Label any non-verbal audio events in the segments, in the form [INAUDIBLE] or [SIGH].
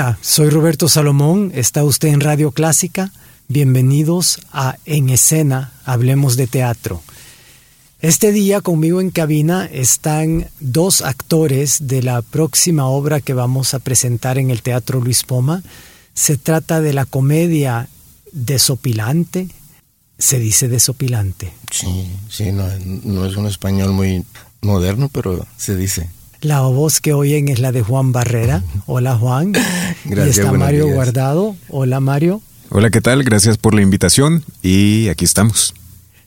Hola, soy Roberto Salomón, está usted en Radio Clásica. Bienvenidos a En Escena, Hablemos de Teatro. Este día conmigo en cabina están dos actores de la próxima obra que vamos a presentar en el Teatro Luis Poma. Se trata de la comedia Desopilante. Se dice Desopilante. Sí, sí, no, no es un español muy moderno, pero se dice. La voz que oyen es la de Juan Barrera. Hola Juan. [LAUGHS] Gracias. Y está Mario Guardado. Hola Mario. Hola, ¿qué tal? Gracias por la invitación y aquí estamos.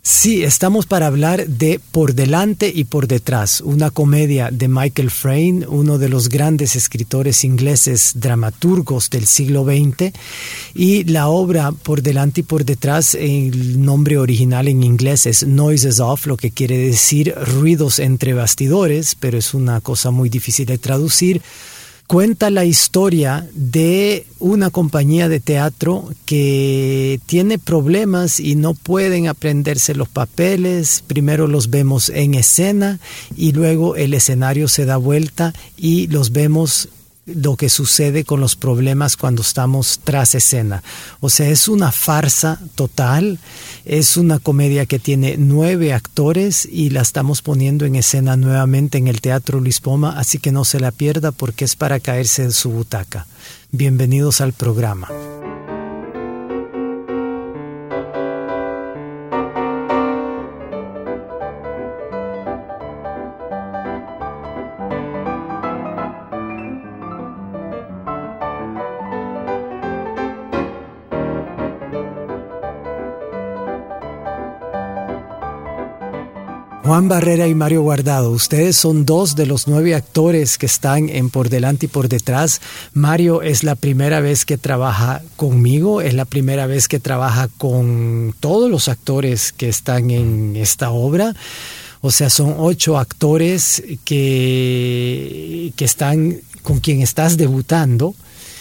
Sí, estamos para hablar de Por delante y por detrás, una comedia de Michael Frayn, uno de los grandes escritores ingleses dramaturgos del siglo XX, y la obra Por delante y por detrás, el nombre original en inglés es Noises Off, lo que quiere decir ruidos entre bastidores, pero es una cosa muy difícil de traducir cuenta la historia de una compañía de teatro que tiene problemas y no pueden aprenderse los papeles. Primero los vemos en escena y luego el escenario se da vuelta y los vemos lo que sucede con los problemas cuando estamos tras escena. O sea, es una farsa total, es una comedia que tiene nueve actores y la estamos poniendo en escena nuevamente en el Teatro Luis Poma, así que no se la pierda porque es para caerse en su butaca. Bienvenidos al programa. Juan Barrera y Mario Guardado, ustedes son dos de los nueve actores que están en Por Delante y Por Detrás. Mario es la primera vez que trabaja conmigo, es la primera vez que trabaja con todos los actores que están en esta obra. O sea, son ocho actores que, que están con quien estás debutando.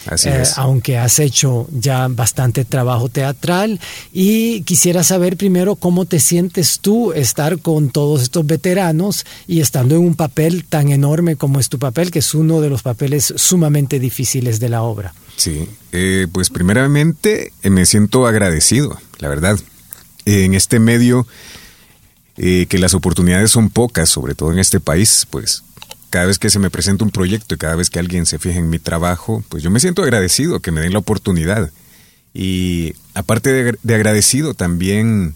Así eh, es. aunque has hecho ya bastante trabajo teatral. Y quisiera saber primero cómo te sientes tú estar con todos estos veteranos y estando en un papel tan enorme como es tu papel, que es uno de los papeles sumamente difíciles de la obra. Sí, eh, pues primeramente eh, me siento agradecido, la verdad. en este medio, eh, que las oportunidades son pocas, sobre todo en este país, pues cada vez que se me presenta un proyecto y cada vez que alguien se fija en mi trabajo, pues yo me siento agradecido que me den la oportunidad. Y aparte de, de agradecido, también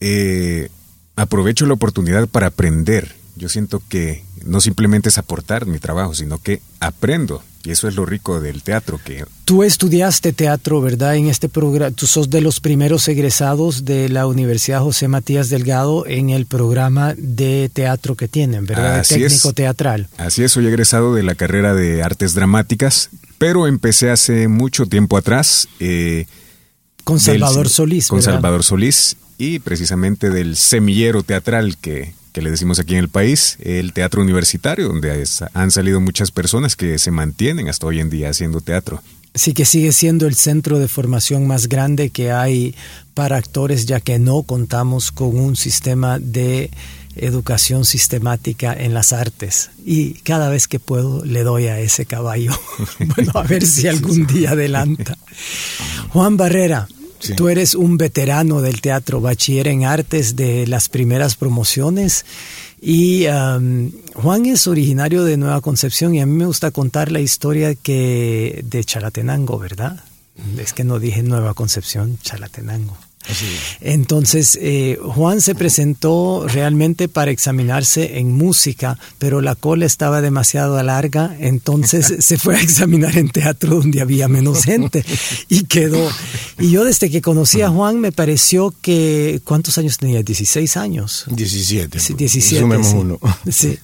eh, aprovecho la oportunidad para aprender. Yo siento que no simplemente es aportar mi trabajo, sino que aprendo. Y eso es lo rico del teatro, que Tú estudiaste teatro, ¿verdad? En este programa, tú sos de los primeros egresados de la Universidad José Matías Delgado en el programa de teatro que tienen, ¿verdad? Así de técnico es. teatral. Así es, soy egresado de la carrera de artes dramáticas, pero empecé hace mucho tiempo atrás. eh, Con del- Salvador Solís. Con ¿verdad? Salvador Solís y precisamente del semillero teatral que, que le decimos aquí en el país, el teatro universitario, donde han salido muchas personas que se mantienen hasta hoy en día haciendo teatro. Sí que sigue siendo el centro de formación más grande que hay para actores, ya que no contamos con un sistema de educación sistemática en las artes. Y cada vez que puedo le doy a ese caballo. [LAUGHS] bueno, a ver si algún día adelanta. [LAUGHS] Juan Barrera, Sí. tú eres un veterano del teatro, bachiller en artes de las primeras promociones. Y um, Juan es originario de Nueva Concepción y a mí me gusta contar la historia que de Chalatenango, ¿verdad? Es que no dije Nueva Concepción, Chalatenango. Entonces, eh, Juan se presentó realmente para examinarse en música, pero la cola estaba demasiado larga, entonces [LAUGHS] se fue a examinar en teatro donde había menos gente y quedó. Y yo desde que conocí a Juan me pareció que, ¿cuántos años tenía? 16 años. 17. Sí, 17. Sumemos sí. uno. [LAUGHS] Sí.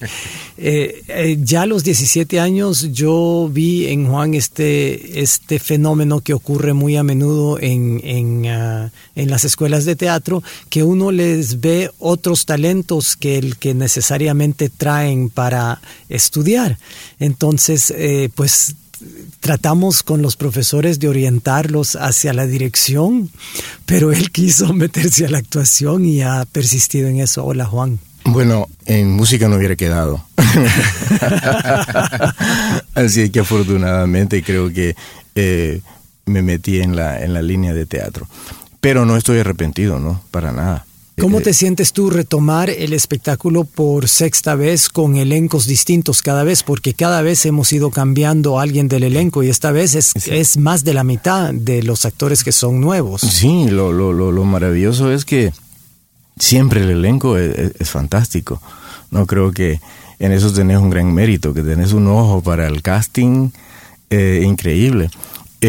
Eh, eh, ya a los 17 años yo vi en Juan este, este fenómeno que ocurre muy a menudo en, en, ah, en las escuelas de teatro, que uno les ve otros talentos que el que necesariamente traen para estudiar. Entonces, eh, pues tratamos con los profesores de orientarlos hacia la dirección, pero él quiso [LAUGHS] meterse a la actuación y ha persistido en eso. Hola Juan. Bueno, en música no hubiera quedado. [LAUGHS] Así que afortunadamente creo que eh, me metí en la, en la línea de teatro. Pero no estoy arrepentido, ¿no? Para nada. ¿Cómo Eh, te sientes tú retomar el espectáculo por sexta vez con elencos distintos cada vez? Porque cada vez hemos ido cambiando a alguien del elenco y esta vez es, es más de la mitad de los actores que son nuevos. Sí, lo, lo, lo, lo maravilloso es que siempre el elenco es, es- es fantástico. No creo que en eso tenés un gran mérito, que tenés un ojo para el casting eh, increíble.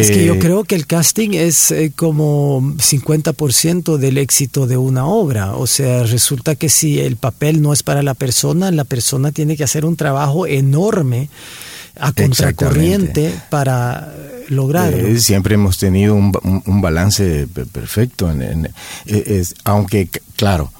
Es que yo Eh, creo que el casting es eh, como 50% del éxito de una obra. O sea, resulta que si el papel no es para la persona, la persona tiene que hacer un trabajo enorme a contracorriente para eh, lograrlo. Eh, siempre hemos tenido un, ba- un- un balance pe- perfecto. En, en- es- aunque, claro,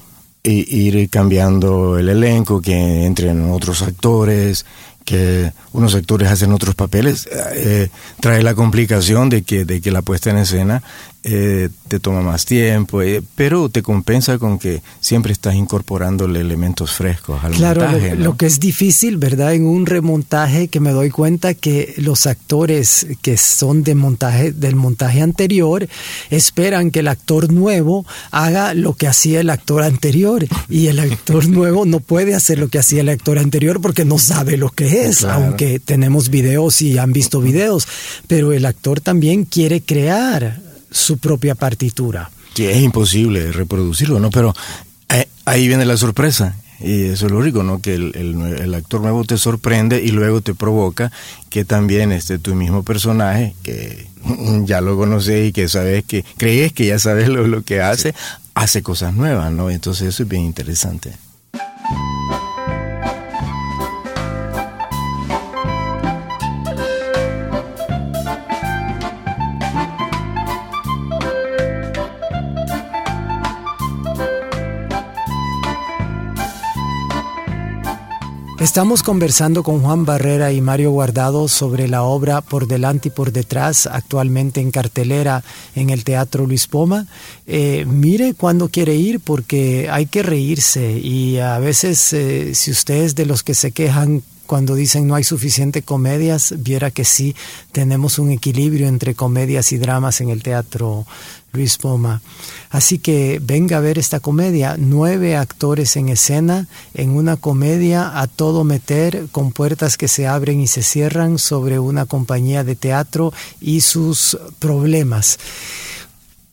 ir cambiando el elenco, que entren otros actores, que unos actores hacen otros papeles, eh, trae la complicación de que, de que la puesta en escena eh, te toma más tiempo, eh, pero te compensa con que siempre estás incorporándole elementos frescos al Claro, montaje. ¿no? lo, que es difícil, ¿verdad? En un remontaje que me doy cuenta que los actores que son de montaje, del montaje anterior esperan que el actor nuevo haga lo que hacía el actor anterior y el actor [LAUGHS] nuevo no puede hacer lo que hacía el actor anterior porque no sabe lo que es, Claro. aunque tenemos videos y han visto videos, pero el actor también quiere crear su propia partitura. que es imposible reproducirlo, ¿no? Pero eh, ahí viene la sorpresa. Y eso es lo rico, ¿no? Que el, el el actor nuevo te sorprende y luego te provoca que también este tu mismo personaje, que [LAUGHS] ya lo conoces y que sabes que, crees que ya sabes lo, lo que hace, hace cosas nuevas, ¿no? Entonces eso es bien interesante. Estamos conversando con Juan Barrera y Mario Guardado sobre la obra Por delante y por detrás, actualmente en cartelera en el Teatro Luis Poma. Eh, mire cuándo quiere ir porque hay que reírse y a veces eh, si usted es de los que se quejan cuando dicen no hay suficiente comedias, viera que sí tenemos un equilibrio entre comedias y dramas en el Teatro Luis Poma. Así que venga a ver esta comedia, nueve actores en escena, en una comedia a todo meter, con puertas que se abren y se cierran sobre una compañía de teatro y sus problemas.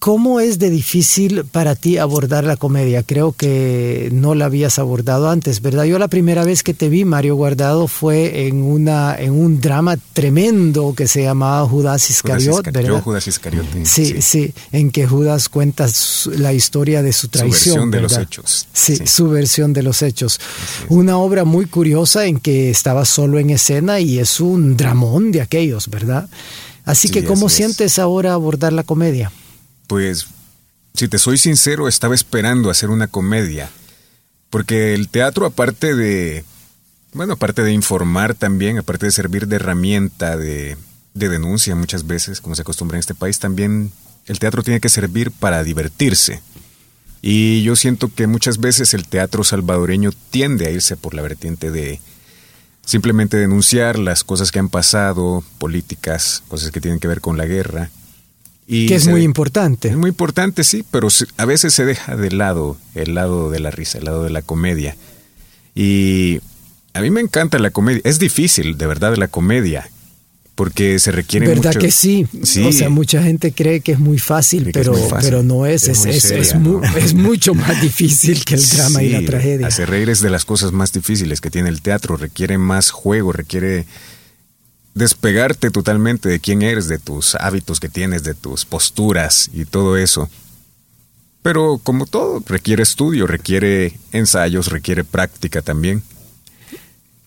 ¿Cómo es de difícil para ti abordar la comedia? Creo que no la habías abordado antes, ¿verdad? Yo la primera vez que te vi, Mario Guardado, fue en una en un drama tremendo que se llamaba Judas Iscariot, Judas Iscar- ¿verdad? Yo, Judas Iscariote. Sí, sí, en que Judas cuenta su- la historia de su traición. versión de los hechos. Sí, Sí. su versión de los hechos. Una obra muy curiosa en que estaba solo en escena y es un dramón de aquellos, ¿verdad? Así Sí, que, ¿cómo así sientes ahora abordar la comedia? Pues, si te soy sincero, estaba esperando hacer una comedia. Porque el teatro, aparte de, bueno, aparte de informar también, aparte de servir de herramienta de, de denuncia muchas veces, como se acostumbra en este país, también el teatro tiene que servir para divertirse. Y yo siento que muchas veces el teatro salvadoreño tiende a irse por la vertiente de simplemente denunciar las cosas que han pasado, políticas, cosas que tienen que ver con la guerra. Y que es muy importante. es muy importante, sí, pero a veces se deja de lado el lado de la risa, el lado de la comedia. Y a mí me encanta la comedia. Es difícil, de verdad, la comedia, porque se requiere ¿Verdad que sí? sí? O sea, mucha gente cree que es muy fácil, pero, pero no es, es, es, [LAUGHS] mucho más difícil que el drama y la tragedia. Hacer reír es de las cosas más difíciles que tiene el teatro, requiere más juego, requiere despegarte totalmente de quién eres, de tus hábitos que tienes, de tus posturas y todo eso. Pero como todo, requiere estudio, requiere ensayos, requiere práctica también.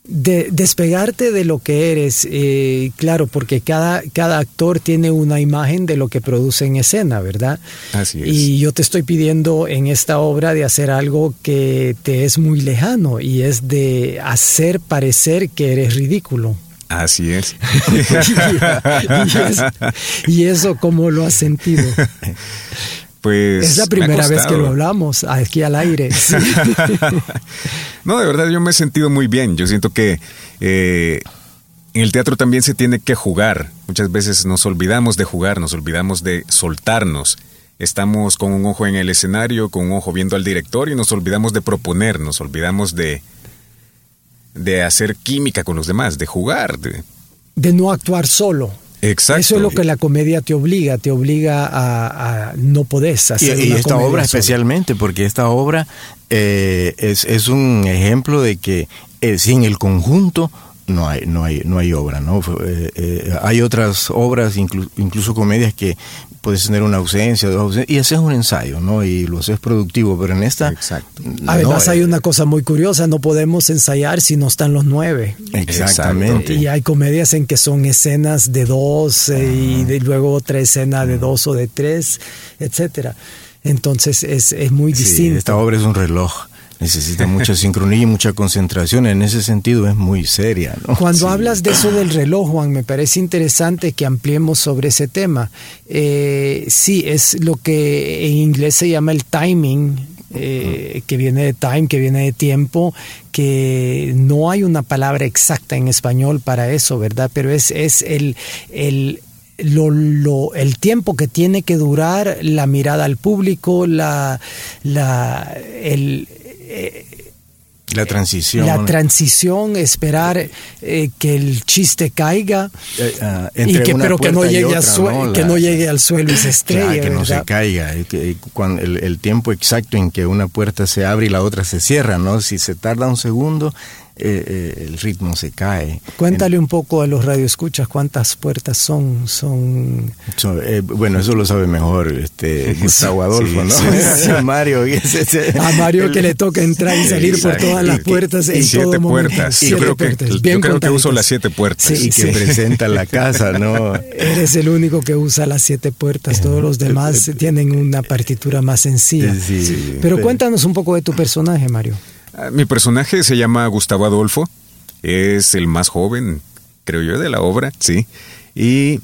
De despegarte de lo que eres, eh, claro, porque cada, cada actor tiene una imagen de lo que produce en escena, ¿verdad? Así es. Y yo te estoy pidiendo en esta obra de hacer algo que te es muy lejano y es de hacer parecer que eres ridículo. Así es. [LAUGHS] y, eso, ¿cómo lo has sentido? Pues es la primera vez que lo hablamos aquí al aire. [LAUGHS] no, de verdad yo me he sentido muy bien. Yo siento que eh, en el teatro también se tiene que jugar. Muchas veces nos olvidamos de jugar, nos olvidamos de soltarnos. Estamos con un ojo en el escenario, con un ojo viendo al director y nos olvidamos de proponer, nos olvidamos de, de hacer química con los demás, de jugar. De, de no actuar solo. Exacto. Eso es lo que la comedia te obliga, te obliga a, no podés hacer. Y, y esta obra especialmente, porque esta obra eh, es, es, un ejemplo de que eh, sin el conjunto no hay, no hay, no hay obra, ¿no? Eh, hay otras obras, incluso comedias que puedes tener una ausencia, dos ausencias, y haces un ensayo, ¿no? Y lo haces productivo, pero en esta... Exacto. Además hay una cosa muy curiosa, no podemos ensayar si no están los nueve. Exactamente. Y hay comedias en que son escenas de dos y de, luego otra escena de dos o de tres, etcétera. Entonces es, es muy distinto. esta obra es un reloj necesita mucha sincronía y mucha concentración. En ese sentido es muy seria. Cuando hablas de eso del reloj, Juan, me parece interesante que ampliemos sobre ese tema. Eh, sí, es lo que en inglés se llama el timing. Eh, que viene de time, que viene de tiempo, que no hay una palabra exacta en español para eso, ¿verdad? Pero es, es el, el, lo, el tiempo que tiene que durar la mirada al público, la, la, el, la transición. La transición, esperar eh, que el chiste caiga, eh, ah, y que, pero que no, llegue al que no llegue al suelo y se estrelle. que no se caiga. cuando el, el, tiempo exacto en que una puerta se abre y la otra se cierra, ¿no? Si se tarda un segundo, eh, eh, el ritmo se cae. Cuéntale un poco a los radioescuchas cuántas puertas son. son... Eh, bueno, eso lo sabe mejor este, [LAUGHS] Gustavo Adolfo, ¿no? a [LAUGHS] Mario. a Mario que le toca entrar y salir por todas las puertas en siete todo puertas. yo creo, Que, yo creo que uso las siete puertas. y que presenta la casa, ¿no? [LAUGHS] Eres el único que usa las siete puertas. Todos los demás tienen una partitura más sencilla. pero cuéntanos un poco de tu personaje, Mario. Ah, mi personaje se llama Gustavo Adolfo, es el más joven, creo yo, de la obra, sí. Y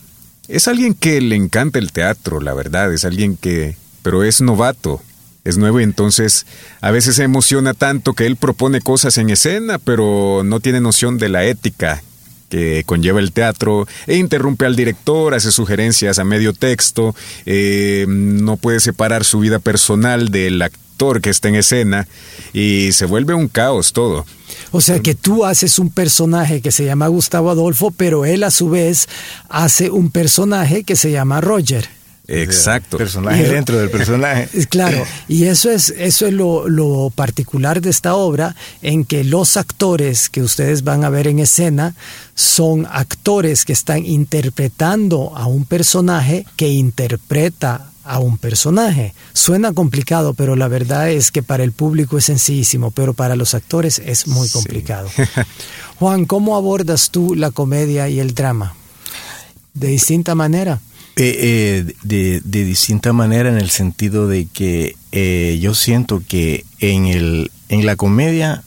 es alguien que le encanta el teatro, la verdad, es alguien que, pero es novato, es nuevo y entonces a veces se emociona tanto que él propone cosas en escena, pero no tiene noción de la ética que conlleva el teatro e interrumpe al director, hace sugerencias a medio texto, eh, no puede separar su vida personal del actor que está en escena y se vuelve un caos todo. O sea que tú haces un personaje que se llama Gustavo Adolfo, pero él a su vez hace un personaje que se llama Roger. Exacto. Personaje dentro del personaje. [LAUGHS] Claro, y eso es, eso es lo, lo, particular de esta obra, en que los actores que ustedes van a ver en escena son actores que están interpretando a un personaje que interpreta a un personaje. Suena complicado, pero la verdad es que para el público es sencillísimo, pero para los actores es muy complicado. [LAUGHS] Juan, ¿cómo abordas tú la comedia y el drama? ¿De distinta manera? Eh, eh, de, distinta manera en el sentido de que eh, yo siento que en, el, en la comedia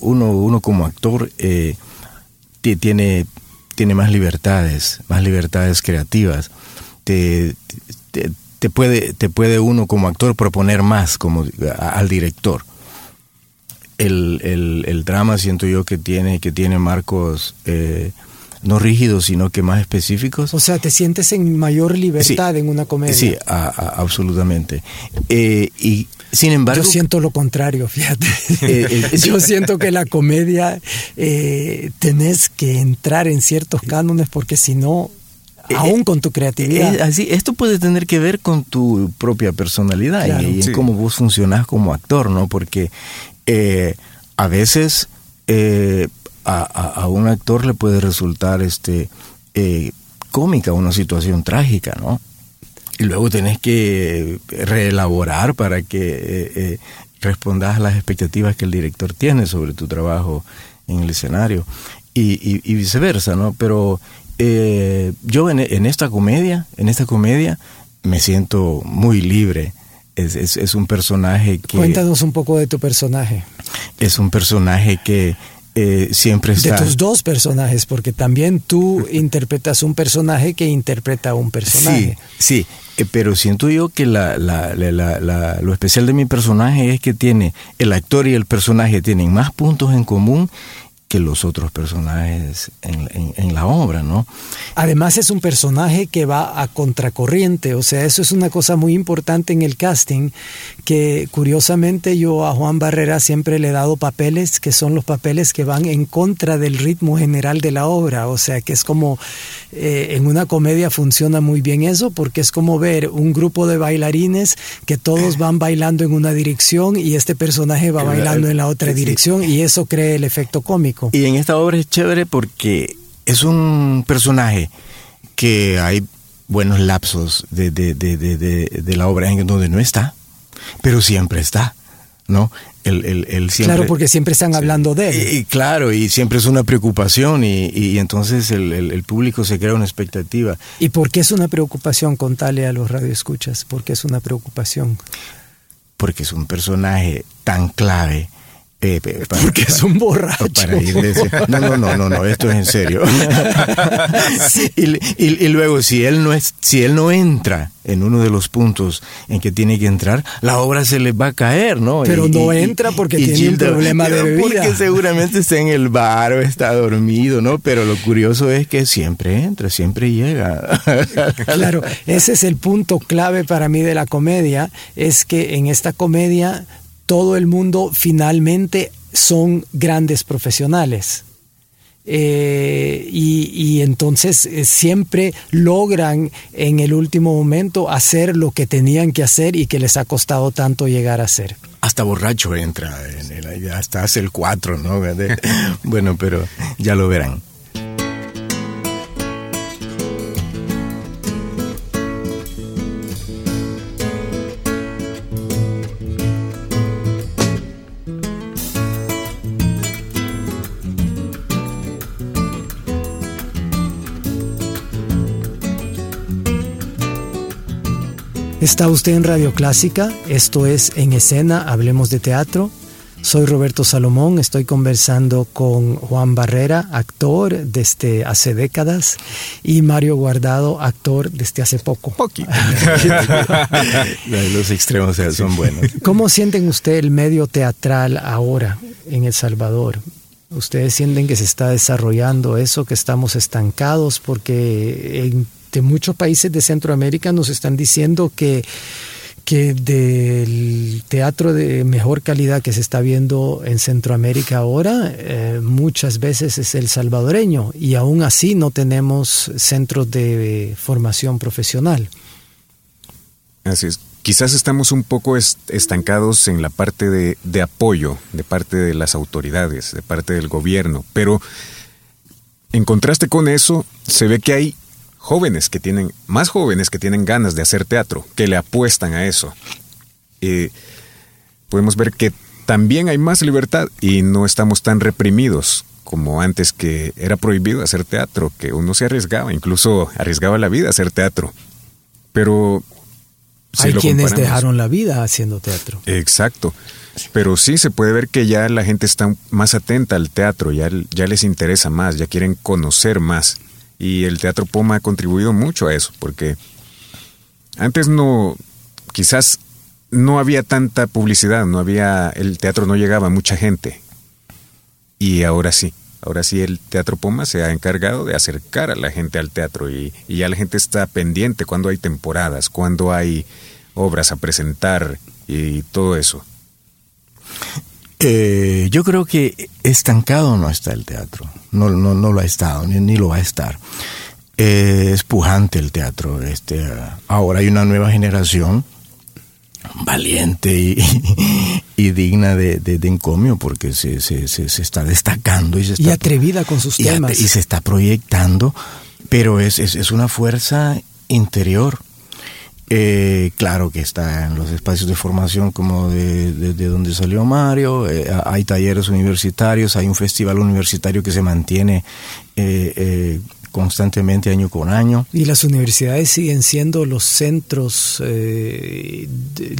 uno, uno como actor tiene, tiene más libertades, más libertades creativas. Te, te puede, te puede uno como actor proponer más como al director. El, el, drama siento yo que tiene, que tiene marcos eh, no rígidos, sino que más específicos. O sea, te sientes en mayor libertad en una comedia. Sí, absolutamente. Eh, y sin embargo... Yo siento lo contrario, fíjate. [LAUGHS] Eh, [LAUGHS] Yo siento que la comedia eh, tenés que entrar en ciertos cánones porque si no, aún con tu creatividad. así, esto puede tener que ver con tu propia personalidad y, en cómo vos funcionás como actor, ¿no? Porque a veces a, un actor le puede resultar este eh, cómica una situación trágica, ¿no? Y luego tenés que reelaborar para que eh, eh, respondas a las expectativas que el director tiene sobre tu trabajo en el escenario y, viceversa, ¿no? Pero yo en, esta comedia, en esta comedia, me siento muy libre. Es, es, un personaje que... Cuéntanos un poco de tu personaje. Es un personaje que eh, siempre está... De tus dos personajes, porque también tú interpretas un personaje que interpreta a un personaje. Sí, sí, eh, pero siento yo que la, la, la, lo especial de mi personaje es que tiene, el actor y el personaje tienen más puntos en común que los otros personajes en, la obra, ¿no? Además es un personaje que va a contracorriente, o sea, eso es una cosa muy importante en el casting, que curiosamente yo a Juan Barrera siempre le he dado papeles que son los papeles que van en contra del ritmo general de la obra, o sea, que es como eh, en una comedia funciona muy bien eso, porque es como ver un grupo de bailarines que todos van bailando en una dirección y este personaje va bailando en la otra dirección y eso crea el efecto cómico. Y en esta obra es chévere porque es un personaje que hay buenos lapsos de, de, de, de, la obra en donde no está, pero siempre está, ¿no? El, el, siempre, claro, porque siempre están hablando de él. Y, claro, y siempre es una preocupación y, y entonces el, público se crea una expectativa. ¿Y por qué es una preocupación? Contale a los radioescuchas, ¿por qué es una preocupación? Porque es un personaje tan clave [LAUGHS] porque es un borracho. no, no, no, no, no, esto es en serio. [LAUGHS] y, luego, si él, no es, si él no entra en uno de los puntos en que tiene que entrar, la obra se le va a caer, ¿no? Pero no entra porque tiene un problema de [LAUGHS] bebida. Porque seguramente está en el bar o está dormido, ¿no? Pero lo curioso es que siempre entra, siempre llega. claro, ese es el punto clave para mí de la comedia, es que en esta comedia todo el mundo finalmente son grandes profesionales. Eh, y, entonces eh, siempre logran en el último momento hacer lo que tenían que hacer y que les ha costado tanto llegar a hacer. Hasta borracho entra, en el, hasta hace el 4, ¿no? [LAUGHS] bueno, pero ya lo verán. Está usted en Radio Clásica, esto es En Escena, Hablemos de Teatro. Soy Roberto Salomón, estoy conversando con Juan Barrera, actor desde hace décadas, y Mario Guardado, actor desde hace poco. [LAUGHS] Los extremos son buenos. ¿Cómo sienten usted el medio teatral ahora en El Salvador? ¿Ustedes sienten que se está desarrollando eso, que estamos estancados? Porque en de muchos países de Centroamérica nos están diciendo que, que del teatro de mejor calidad que se está viendo en Centroamérica ahora, eh, muchas veces es el salvadoreño y aún así no tenemos centros de formación profesional. Así es. Quizás estamos un poco estancados en la parte de, de apoyo, de parte de las autoridades, de parte del gobierno, pero en contraste con eso, se ve que hay jóvenes que tienen, más jóvenes que tienen ganas de hacer teatro, que le apuestan a eso. podemos ver que también hay más libertad y no estamos tan reprimidos como antes que era prohibido hacer teatro, que uno se arriesgaba, incluso arriesgaba la vida a hacer teatro. Pero... hay quienes dejaron la vida haciendo teatro. Exacto. Pero sí se puede ver que ya la gente está más atenta al teatro, ya, ya les interesa más, ya quieren conocer más. Y el Teatro Poma ha contribuido mucho a eso, porque antes no, quizás no había tanta publicidad, no había, el teatro no llegaba a mucha gente. Y ahora sí, Ahora sí el Teatro Poma se ha encargado de acercar a la gente al teatro y, y ya la gente está pendiente cuando hay temporadas, cuando hay obras a presentar y todo eso. Eh, yo creo que estancado no está el teatro, no, no, no lo ha estado, ni, ni lo va a estar. Eh, es pujante el teatro. Este, ahora hay una nueva generación valiente y, [LAUGHS] y digna de, de, encomio porque se, se, se, está destacando y, se está, y atrevida con sus temas. Y se está proyectando, pero es, es, es una fuerza interior. Eh, claro que está en los espacios de formación como de, de, donde salió Mario, eh, hay talleres universitarios, hay un festival universitario que se mantiene eh, eh constantemente año con año. Y las universidades siguen siendo los centros, eh,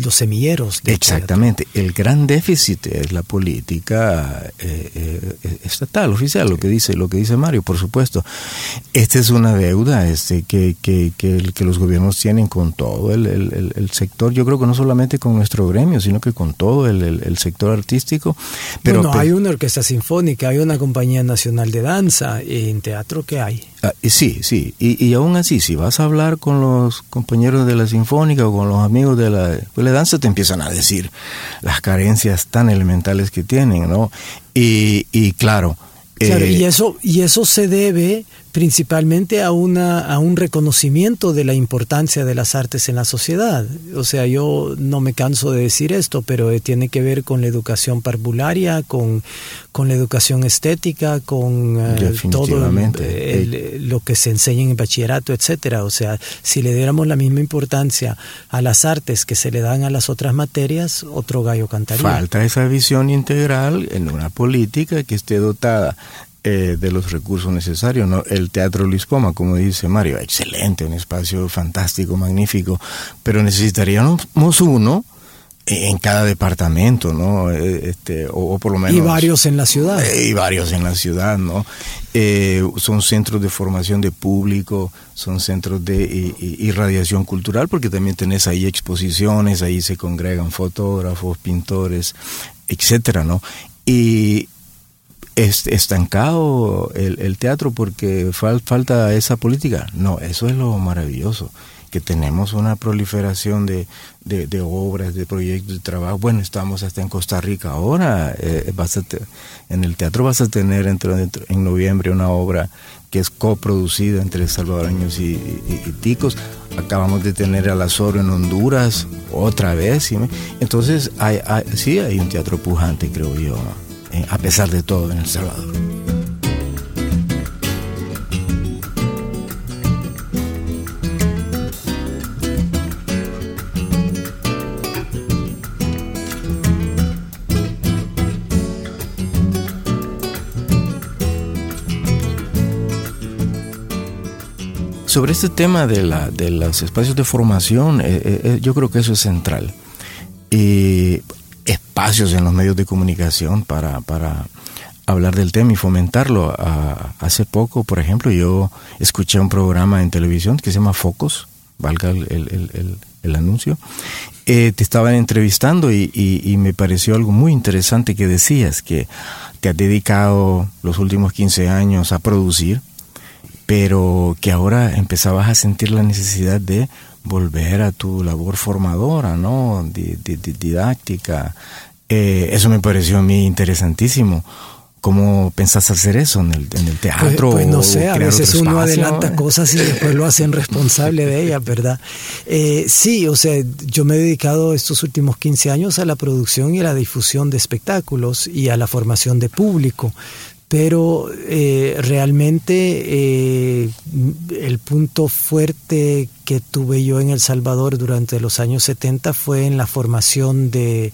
los semilleros. De Exactamente. El gran déficit es la política eh, eh, estatal, oficial, lo que dice lo que dice Mario, por supuesto. Esta es una deuda este, que, que, que, que los gobiernos tienen con todo el, el, el, sector. Yo creo que no solamente con nuestro gremio, sino que con todo el, sector artístico. Pero, bueno, hay una orquesta sinfónica, hay una compañía nacional de danza, en teatro que hay. Ah, sí, sí, y, y, aún así, si vas a hablar con los compañeros de la Sinfónica o con los amigos de la, de la danza, te empiezan a decir las carencias tan elementales que tienen, ¿no? Y, y claro, Claro, y eh, eso y eso se debe principalmente a una a un reconocimiento de la importancia de las artes en la sociedad. O sea, yo no me canso de decir esto, pero eh, tiene que ver con la educación parvularia, con, con la educación estética, con eh, todo lo que se enseña en el bachillerato, etcétera. O sea, si le diéramos la misma importancia a las artes que se le dan a las otras materias, otro gallo cantaría. Falta esa visión integral en una política que esté dotada eh, de los recursos necesarios. ¿no? El Teatro Luis Poma, como dice Mario, excelente, un espacio fantástico, magnífico, pero necesitaríamos uno en cada departamento, ¿no? Eh, este, o, por lo menos... Y varios en la ciudad. Eh, y varios en la ciudad, ¿no? son centros de formación de público, son centros de irradiación cultural, porque también tenés ahí exposiciones, ahí se congregan fotógrafos, pintores, etcétera, ¿no? Y, estancado el, el teatro porque falta esa política. No, eso es lo maravilloso, que tenemos una proliferación de, de, obras, de proyectos de trabajo. Bueno, estamos hasta en Costa Rica ahora. Eh, vas en el teatro vas a tener dentro, en noviembre una obra que es coproducida entre salvadoreños y, ticos. Acabamos de tener a Azoro en Honduras otra vez. Entonces, hay, sí hay un teatro pujante, creo yo. A pesar de todo en El Salvador. Sobre este tema de, la, de los espacios de formación, eh, eh, yo creo que eso es central. Y espacios en los medios de comunicación para, para hablar del tema y fomentarlo. hace poco, por ejemplo, yo escuché un programa en televisión que se llama Focos, valga el, el, el, anuncio, eh, te estaban entrevistando y, y, me pareció algo muy interesante que decías, que te has dedicado los últimos 15 años a producir, pero que ahora empezabas a sentir la necesidad de volver a tu labor formadora, ¿no? didáctica. Eh, eso me pareció a mí interesantísimo. ¿Cómo pensás hacer eso en el, en el teatro? Pues, pues no sé, a veces uno adelanta [LAUGHS] cosas y después lo hacen responsable de ellas, ¿verdad? Eh, sí, o sea, yo me he dedicado estos últimos 15 años a la producción y a la difusión de espectáculos y a la formación de público pero eh, realmente eh, el punto fuerte que tuve yo en El Salvador durante los años 70 fue en la formación de,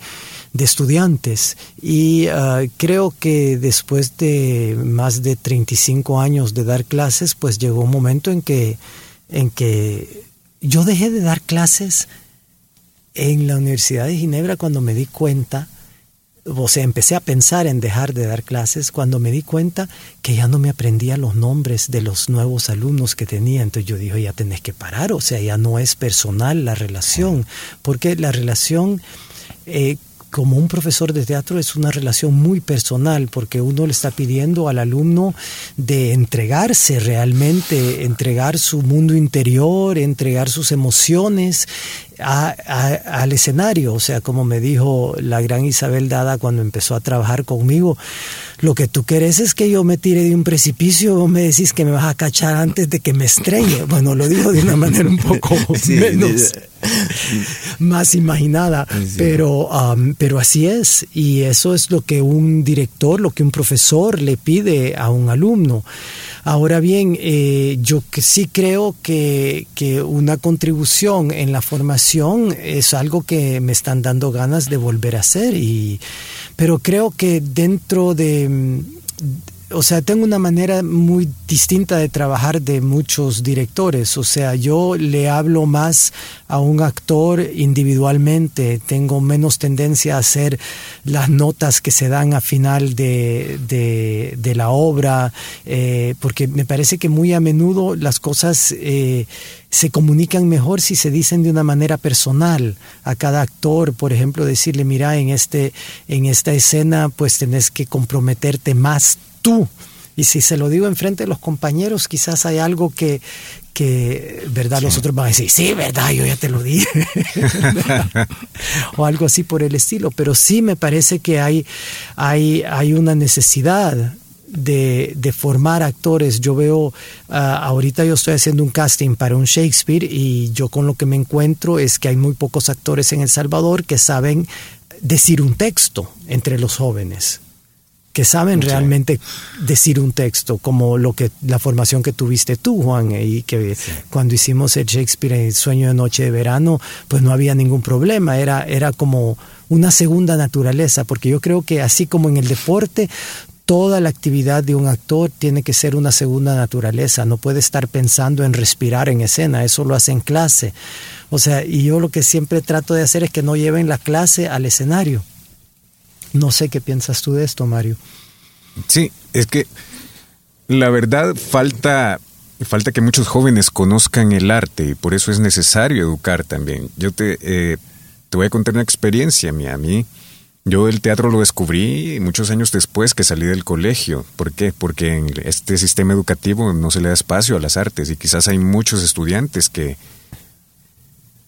estudiantes. Y ah, creo que después de más de 35 años de dar clases, pues llegó un momento en que, en que yo dejé de dar clases en la Universidad de Ginebra cuando me di cuenta o sea, empecé a pensar en dejar de dar clases cuando me di cuenta que ya no me aprendía los nombres de los nuevos alumnos que tenía. Entonces yo dije, ya tenés que parar, o sea, ya no es personal la relación, porque la relación, eh, como un profesor de teatro es una relación muy personal porque uno le está pidiendo al alumno de entregarse realmente, entregar su mundo interior, entregar sus emociones al escenario. O sea, como me dijo la gran Isabel Dada cuando empezó a trabajar conmigo, lo que tú querés es que yo me tire de un precipicio, vos me decís que me vas a cachar antes de que me estrelle. Bueno, lo digo de una manera un poco [LAUGHS] menos, más imaginada, pero, pero así es. Y eso es lo que un director, lo que un profesor le pide a un alumno. Ahora bien, eh, yo que sí creo que, que, una contribución en la formación es algo que me están dando ganas de volver a hacer, y, pero creo que dentro de o sea, tengo una manera muy distinta de trabajar de muchos directores. O sea, yo le hablo más a un actor individualmente, tengo menos tendencia a hacer las notas que se dan a final de, de, la obra, eh, porque me parece que muy a menudo las cosas eh, se comunican mejor si se dicen de una manera personal a cada actor, por ejemplo, decirle, mira, en, este, en esta escena pues tenés que comprometerte más tú. Y si se lo digo enfrente de los compañeros, quizás hay algo que, que ¿verdad? Los otros van a decir, sí, ¿verdad? Yo ya te lo dije. [LAUGHS] o algo así por el estilo. Pero sí me parece que hay, hay, hay una necesidad de, de, formar actores. Yo veo, ah, ahorita yo estoy haciendo un casting para un Shakespeare y yo con lo que me encuentro es que hay muy pocos actores en El Salvador que saben decir un texto entre los jóvenes que saben realmente decir un texto, como lo que la formación que tuviste tú, Juan, y que cuando hicimos el Shakespeare en el Sueño de Noche de Verano, pues no había ningún problema, era, era como una segunda naturaleza, porque yo creo que así como en el deporte, toda la actividad de un actor tiene que ser una segunda naturaleza, no puede estar pensando en respirar en escena, eso lo hace en clase. O sea, y yo lo que siempre trato de hacer es que no lleven la clase al escenario no sé qué piensas tú de esto, Mario. Sí, es que la verdad falta falta que muchos jóvenes conozcan el arte y por eso es necesario educar también. Yo te, eh, te voy a contar una experiencia mía. A mí, yo el teatro lo descubrí muchos años después que salí del colegio. ¿Por qué? Porque en este sistema educativo no se le da espacio a las artes y quizás hay muchos estudiantes que,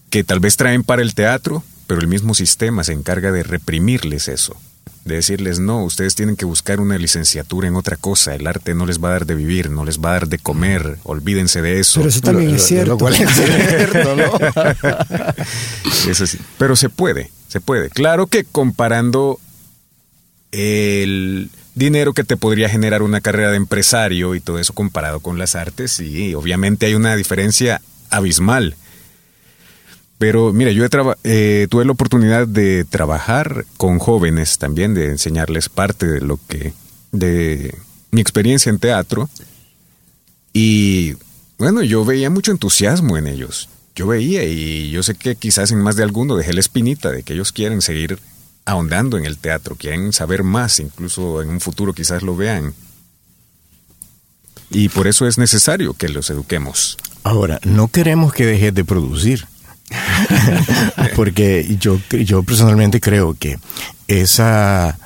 que tal vez traen para el teatro, pero el mismo sistema se encarga de reprimirles eso de decirles, no, ustedes tienen que buscar una licenciatura en otra cosa, el arte no les va a dar de vivir, no les va a dar de comer, olvídense de eso. Pero eso también es cierto. es [LAUGHS] cierto, ¿no? [LAUGHS] eso sí, pero se puede, se puede. Claro que comparando el dinero que te podría generar una carrera de empresario y todo eso comparado con las artes, sí, obviamente hay una diferencia abismal. Pero mira, yo eh, tuve la oportunidad de trabajar con jóvenes también, de enseñarles parte de lo que, de mi experiencia en teatro. Y bueno, yo veía mucho entusiasmo en ellos. Yo veía y yo sé que quizás en más de alguno dejé la espinita de que ellos quieren seguir ahondando en el teatro, quieren saber más, incluso en un futuro quizás lo vean. Y por eso es necesario que los eduquemos. Ahora, no queremos que dejes de producir. [LAUGHS] Porque yo, yo personalmente creo que esa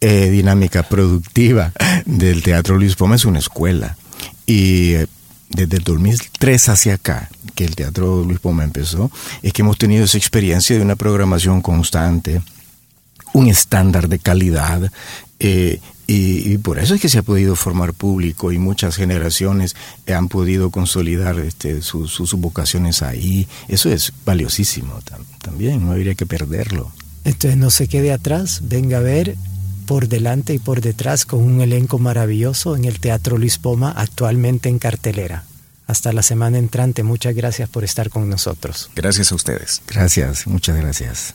eh, dinámica productiva del Teatro Luis Poma es una escuela. Y eh, desde el 2003 hacia acá, que el Teatro Luis Poma empezó, es que hemos tenido esa experiencia de una programación constante, un estándar de calidad eh, y, por eso es que se ha podido formar público y muchas generaciones han podido consolidar este, sus vocaciones ahí. Eso es valiosísimo también, no habría que perderlo. Entonces no se quede atrás, venga a ver por delante y por detrás con un elenco maravilloso en el Teatro Luis Poma, actualmente en cartelera. Hasta la semana entrante, muchas gracias por estar con nosotros. Gracias a ustedes. Gracias, muchas gracias.